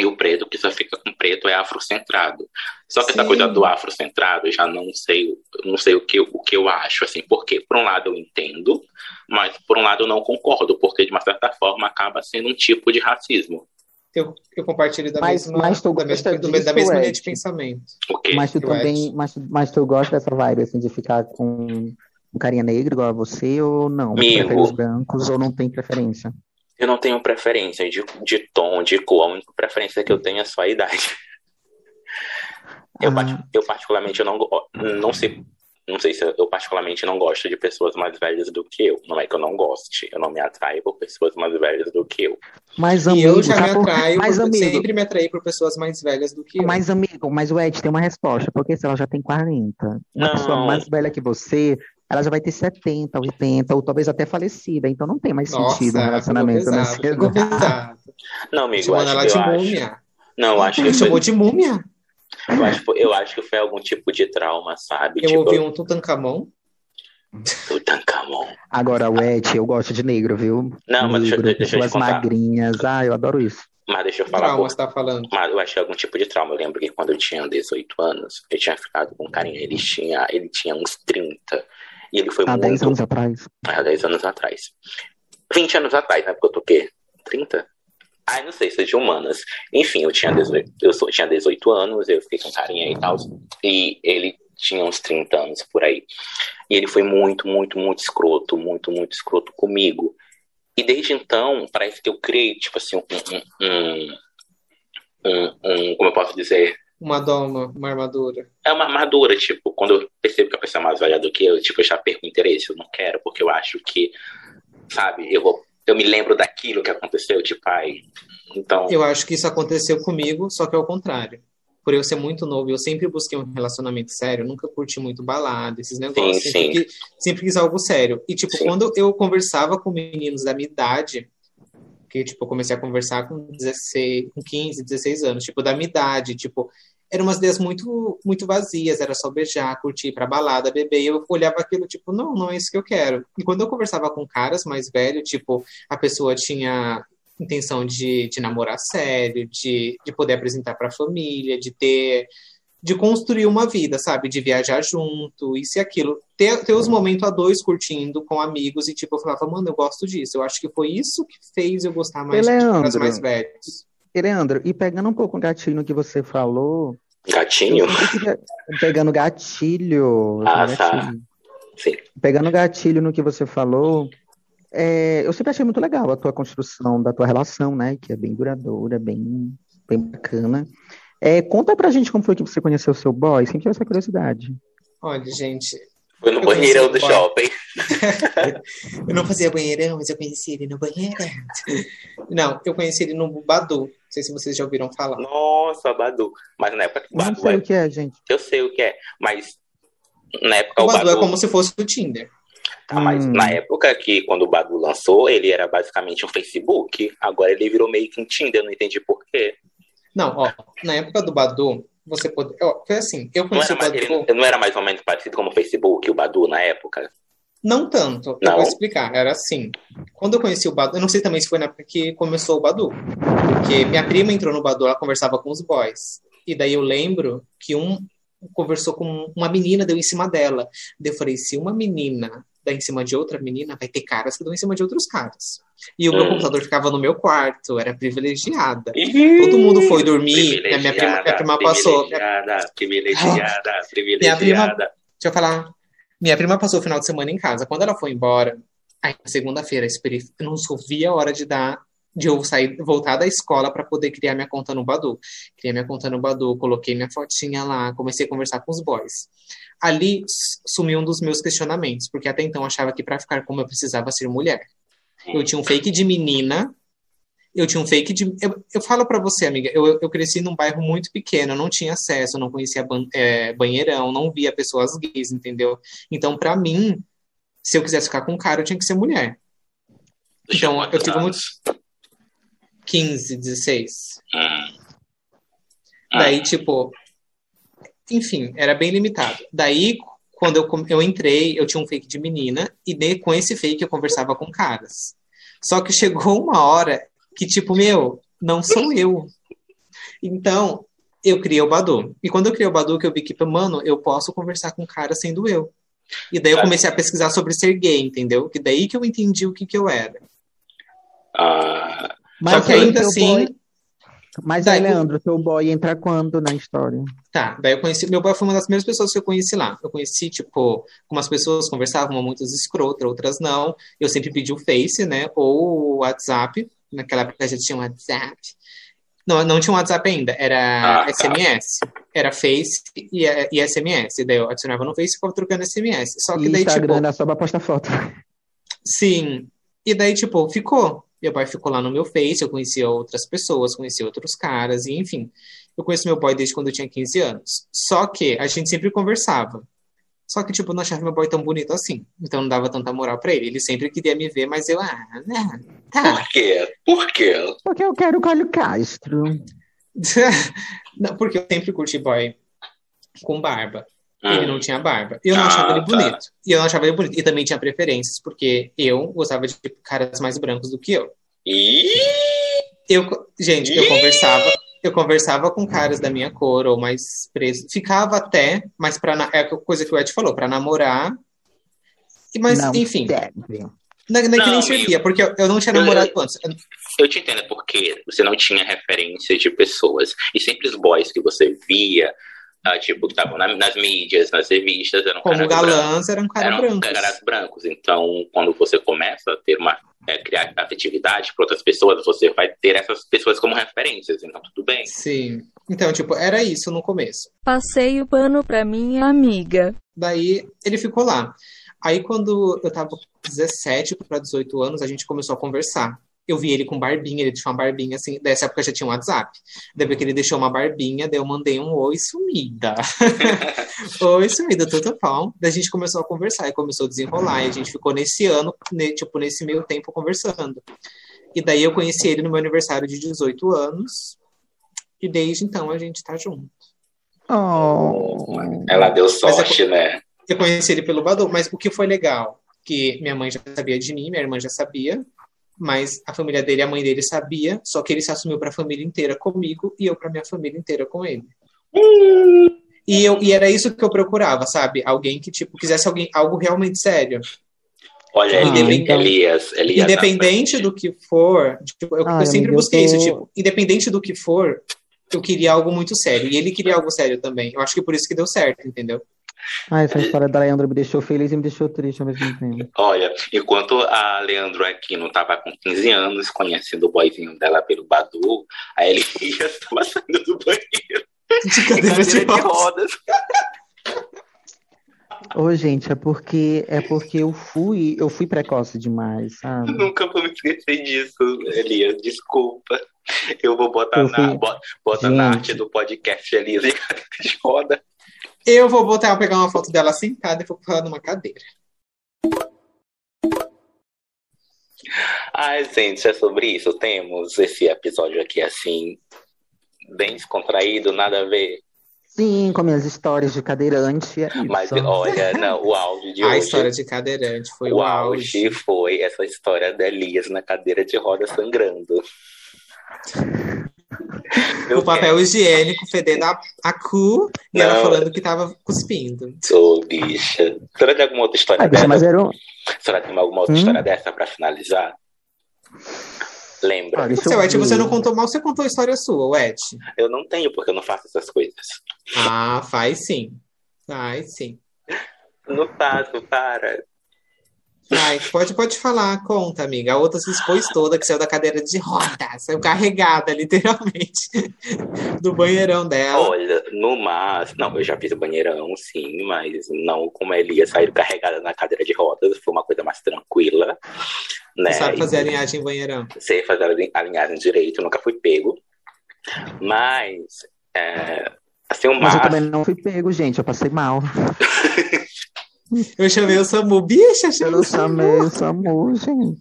E o preto que só fica com preto é afrocentrado. Só que essa Sim. coisa do afrocentrado, eu já não sei, não sei o que, o que eu acho, assim, porque por um lado eu entendo, mas por um lado eu não concordo, porque de uma certa forma acaba sendo um tipo de racismo. Eu, eu compartilho da Mas- mesma, mas tu da mesma, do- disso, da mesma linha de pensamento. O quê? Mas tu também. Mas, mas tu gosta dessa vibe, assim, de ficar com um carinha negro igual a você ou não? Amigo. os brancos ou não tem preferência? Eu não tenho preferência de, de tom, de cor, a única preferência que eu tenho é só a idade. Eu, Ah. eu particularmente eu não, não sei, não sei se eu, eu particularmente não gosto de pessoas mais velhas do que eu. Não é que eu não goste, eu não me atraio por pessoas mais velhas do que eu. Mas, E amigo, eu já me sabe por- atraio, Mas, por- amigo, sempre me atraí por pessoas mais velhas do que eu. Mas, amigo, mas o Ed tem uma resposta, porque se ela já tem 40, uma Não. pessoa mais velha que você, ela já vai ter 70, 80, ou talvez até falecida, então não tem mais Nossa, sentido um relacionamento pegou nessa pesado, pesado. Não, amigo, eu Chamando acho ela que de eu acho. múmia. Não, eu acho que chamou de múmia? eu acho, que- eu acho que foi algum tipo de trauma, sabe? Eu tipo, ouvi um Tutankamon. o Tancamon. Agora, o Ed, eu gosto de negro, viu? Não, mas deixa, eu- Negro, deixa eu te pessoas contar. magrinhas, ah, eu adoro isso. Mas deixa eu falar. Trauma, por- você tá falando. Mas eu achei algum tipo de trauma. Eu lembro que quando eu tinha 18 anos, eu tinha ficado com um carinha. Ele tinha, ele tinha uns 30. E ele foi Há muito. 10 anos atrás. Há 10 anos atrás. 20 anos atrás, né? Porque eu tô o quê? 30? Ai, não sei, seja humanas. Enfim, eu tinha 18, eu sou- tinha 18 anos, eu fiquei com carinha e tal. E ele tinha uns 30 anos por aí. E ele foi muito, muito, muito escroto, muito, muito escroto comigo. E desde então, parece que eu criei, tipo assim, um. um, um, um- um- como eu posso dizer? Uma doma, uma armadura. É uma armadura, tipo, quando eu percebo que a pessoa é mais velha do que eu, tipo, eu já perco o interesse, eu não quero, porque eu acho que, sabe, eu vou, eu me lembro daquilo que aconteceu, tipo, ai, então, Eu acho que isso aconteceu comigo, só que é o contrário. Por eu ser muito novo, eu sempre busquei um relacionamento sério, nunca curti muito balada, esses negócios. Sim, sempre, sim. Quis, sempre quis algo sério. E, tipo, Sim. quando eu conversava com meninos da minha idade, que, tipo, eu comecei a conversar com 16, com 15, 16 anos, tipo, da minha idade, tipo, eram umas ideias muito, muito vazias, era só beijar, curtir, ir pra balada, beber, e eu olhava aquilo, tipo, não, não é isso que eu quero. E quando eu conversava com caras mais velhos, tipo, a pessoa tinha intenção de, de namorar sério, de, de poder apresentar para a família, de ter de construir uma vida, sabe? De viajar junto, isso e aquilo. Ter, ter os momentos a dois curtindo com amigos e, tipo, eu falava, mano, eu gosto disso. Eu acho que foi isso que fez eu gostar mais Leandro? mais velhos. E, Leandro, e pegando um pouco o gatilho no que você falou, Gatinho? pegando gatilho, Ah, gatilho. tá. Sim. Pegando gatilho no que você falou, é, eu sempre achei muito legal a tua construção da tua relação, né? Que é bem duradoura, bem, bem bacana. É, conta pra gente como foi que você conheceu o seu boy, sempre tive essa curiosidade. Olha, gente, Foi no banheirão do shopping. eu não fazia banheirão, mas eu conheci ele no banheirão. Não, eu conheci ele no Badu. Não sei se vocês já ouviram falar. Nossa, Badu. Mas na época que o Não Badu sei é... o que é, gente. Eu sei o que é, mas na época O o Badu Badu... é como se fosse o Tinder. Tá, mas Hum. na época que quando o Badu lançou, ele era basicamente um Facebook. Agora ele virou meio que um Tinder, eu não entendi por quê. Não, ó, na época do Badu, você pode. Ó, foi assim, eu Não conheci era, o mais, Badu. ele não era mais ou menos parecido como o Facebook, o Badu, na época? Não tanto, eu Não? vou explicar. Era assim. Quando eu conheci o Badu, eu não sei também se foi na época que começou o Badu. Porque minha prima entrou no Badu, ela conversava com os boys. E daí eu lembro que um conversou com uma menina, deu em cima dela. Daí eu falei: se uma menina dá em cima de outra menina, vai ter caras que dão em cima de outros caras. E o meu Hum. computador ficava no meu quarto, era privilegiada. Ih, Todo mundo foi dormir, né, minha prima, minha prima passou. Minha, Privilegiada, privilegiada, minha privilegiada. prima, deixa eu falar. Minha prima passou o final de semana em casa. Quando ela foi embora, aí na segunda-feira, eu não vi a hora de dar, de eu sair, voltar da escola para poder criar minha conta no Badu. Criei minha conta no Badu, coloquei minha fotinha lá, comecei a conversar com os boys. Ali sumiu um dos meus questionamentos, porque até então eu achava que para ficar como eu precisava ser mulher. Eu tinha um fake de menina, eu tinha um fake de. Eu, eu falo pra você, amiga, eu, eu cresci num bairro muito pequeno, eu não tinha acesso, não conhecia ban- é, banheirão, não via pessoas gays, entendeu? Então, pra mim, se eu quisesse ficar com um cara, eu tinha que ser mulher. Então, eu tive muito. 15, 16. Hum. Daí, tipo, enfim, era bem limitado. Daí, quando eu, eu entrei, eu tinha um fake de menina, e de- com esse fake eu conversava com caras. Só que chegou uma hora que, tipo, meu, não sou eu. Então, eu criei o Badu. E quando eu criei o Badu, que eu vi que, mano, eu posso conversar com cara sendo eu. E daí eu comecei a pesquisar sobre ser gay, entendeu? Que daí que eu entendi o que que eu era. Ah, Só que ainda assim, boy- Mas Daí- aí, Leandro, teu boy entra quando na história? Tá, daí eu conheci. Meu pai foi uma das primeiras pessoas que eu conheci lá. Eu conheci, tipo, umas pessoas conversavam, muitas escrotas, outras não. Eu sempre pedi o Face, né? Ou o WhatsApp. Naquela época já tinha um WhatsApp. Não, não tinha um WhatsApp ainda, era Ah, tá. SMS. Era Face e, e SMS. Daí eu adicionava no Face e ficava trocando SMS. Só que E daí, Instagram tipo. era só pra postar foto. Sim. E daí, tipo, ficou. Meu pai ficou lá no meu Face, eu conhecia outras pessoas, conhecia outros caras, e enfim. Eu conheço meu boy desde quando eu tinha 15 anos. Só que a gente sempre conversava. Só que, tipo, eu não achava meu boy tão bonito assim. Então não dava tanta moral pra ele. Ele sempre queria me ver, mas eu, ah, né, tá. por quê? Por quê? Porque eu quero o Caio Castro. não, porque eu sempre curti boy com barba. Ele Hum. não tinha barba. Eu não Ah, achava ele tá. bonito. E eu não achava ele bonito. E também tinha preferências, porque eu gostava de caras mais brancos do que eu. Eu, gente, eu conversava, eu conversava com caras da minha cor ou mais presos. Ficava até, mas para é a coisa que o Ed falou, pra namorar. Mas, Não enfim, serve. não, não é que Não, nem servia, porque eu, eu não tinha Eu- namorado antes. eu te entendo porque você não tinha referência de pessoas. E sempre os boys que você via, ah, tipo, que estavam na- nas mídias, nas revistas, eram Como caras brancos. galãs, eram caras eram brancos. caras brancos. Então, quando você começa a ter uma é, criar afetividade para outras pessoas, você vai ter essas pessoas como referências. Então, tudo bem. Sim. Então, tipo, era isso no começo. Passei o pano pra minha amiga. Daí ele ficou lá. Aí quando eu tava com 17 para 18 anos, a gente começou a conversar. Eu vi ele com barbinha, ele deixou uma barbinha assim. Dessa época já tinha um WhatsApp. Depois que ele deixou uma barbinha, daí eu mandei um oi sumida. oi sumida, tudo bom? Daí a gente começou a conversar e começou a desenrolar. E a gente ficou nesse ano, ne- tipo, nesse meio tempo conversando. E daí eu conheci ele no meu aniversário de 18 anos. E desde então a gente tá junto. Oh. Ela deu sorte, né? Eu conheci ele pelo Badu, mas o que foi legal? Que minha mãe já sabia de mim, minha irmã já sabia, mas a família dele, a mãe dele sabia, só que ele se assumiu para a família inteira comigo e eu para minha família inteira com ele. E, eu, e era isso que eu procurava, sabe? Alguém que, tipo, quisesse alguém, algo realmente sério. Olha, Ah, Elias, então- Elias, Elias. Independente do que for, tipo, eu, Ai, eu sempre amiga, eu busquei isso, tipo, independente do que for, eu queria algo muito sério. E ele queria algo sério também. Eu acho que por isso que deu certo, entendeu? Ah, essa história da Leandro me deixou feliz e me deixou triste ao mesmo tempo. Olha, enquanto a Leandro Aquino tava com 15 anos, conhecendo o boyzinho dela pelo Badu, a Elias estava saindo do banheiro De cadeira de de rodas. rodas. Ô, gente, é porque é porque eu fui, eu fui precoce demais, sabe? Nunca vou me esquecer disso, Elias. Desculpa. Eu vou botar Eu na, fui- bo- bota na Gente. arte do podcast Elias em cadeira de roda. Eu vou botar, pegar uma foto dela sentada e vou colocar numa cadeira. Ai, gente, é sobre isso. Temos esse episódio aqui assim, bem descontraído, nada a ver. Sim, com minhas histórias de cadeirante, é. Mas olha, não, o áudio de A hoje. história de cadeirante foi O o auge auge. foi essa história da Elias na cadeira de roda sangrando. O papel higiênico fedendo a, a cu e Não. ela falando que tava cuspindo. Ô, bicha. Será tem alguma outra história Ai, bicha, dessa? mas era um... Será tem alguma outra Hum? história dessa pra finalizar? Lembra? Seu eu Et, você não contou mal, você contou a história sua, Et. Eu não tenho, porque eu não faço essas coisas. Ah, faz sim. Faz sim. Não faço, para. Vai, pode, pode falar, conta, amiga. A outra se expôs toda, que saiu da cadeira de roda, saiu carregada, literalmente, do banheirão dela. Olha, no máximo. Não, eu já fiz banheirão, sim, mas não como a Elias saiu carregada na cadeira de rodas. Foi uma coisa mais tranquila. Né? Você sabe fazer a linhagem em banheirão. sei fazer a lin- a linhagem direito, nunca fui pego. Mas, é, assim, o Mas eu máximo. também não fui pego, gente, eu passei mal. Eu chamei o Samu, bicha, Eu chamei Samu. chamei o SAMU, gente.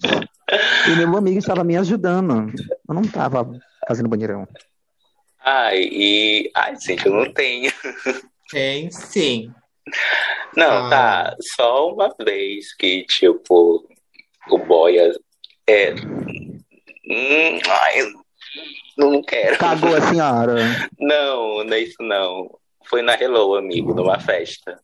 E meu amigo estava me ajudando. Eu não estava fazendo banheirão. Ai, e. Ai, gente, eu não tenho. Tem sim. Não, Ah. tá. Só uma vez que, tipo, o Boia. É. Hum, ai, eu não quero. Cagou a senhora. Não, não é isso não. Foi na Hello, amigo, numa festa.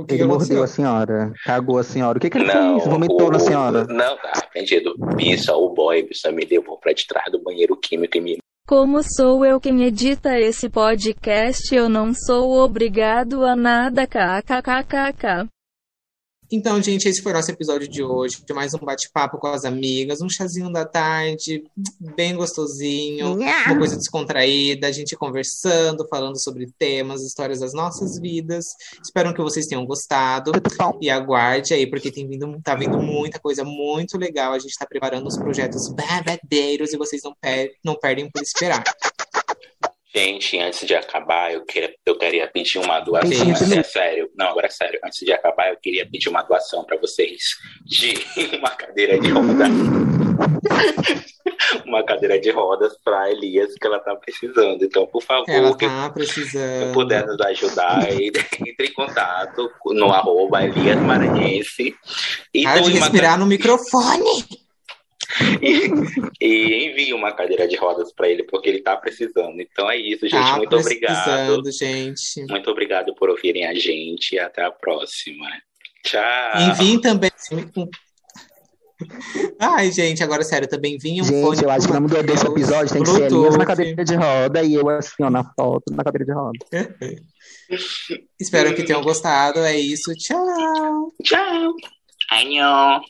O que, Ele que mordeu a senhora. Cagou a senhora. O que, que ele Não, fez? Vomitou o- na senhora. Não, tá arrependido. Bicha, o boy, bicha, me levou pra de trás do banheiro químico e me Como sou eu quem edita esse podcast, eu não sou obrigado a nada. KKKKK. Então, gente, esse foi o nosso episódio de hoje. De mais um bate-papo com as amigas, um chazinho da tarde, bem gostosinho, uma coisa descontraída, a gente conversando, falando sobre temas, histórias das nossas vidas. Espero que vocês tenham gostado. E aguarde aí, porque tem vindo, tá vindo muita coisa muito legal. A gente tá preparando os projetos babadeiros e vocês não, per não perdem por esperar. Gente, antes de acabar, eu queria, eu queria pedir uma doação. Sim, sim. É sério. Não, agora é sério. Antes de acabar, eu queria pedir uma doação pra vocês de uma cadeira de roda. uma cadeira de rodas pra Elias, que ela tá precisando. Então, por favor, Ela tá precisando. puder nos ajudar, entre em contato no arroba Elias Maranhense. E Para de respirar no microfone! e, e envie uma cadeira de rodas para ele, porque ele tá precisando. Então é isso, gente. Tá Muito obrigado. precisando, gente. Muito obrigado por ouvirem a gente e até a próxima. Tchau. Enviem também. Ai, gente, agora sério, também vinha um fone. Gente, eu acho que o nome do- desse episódio tem que ser Elias na cadeira de roda e eu assim, ó, na foto, na cadeira de roda. Espero que tenham gostado. É isso. Tchau. Tchau. Annyeong.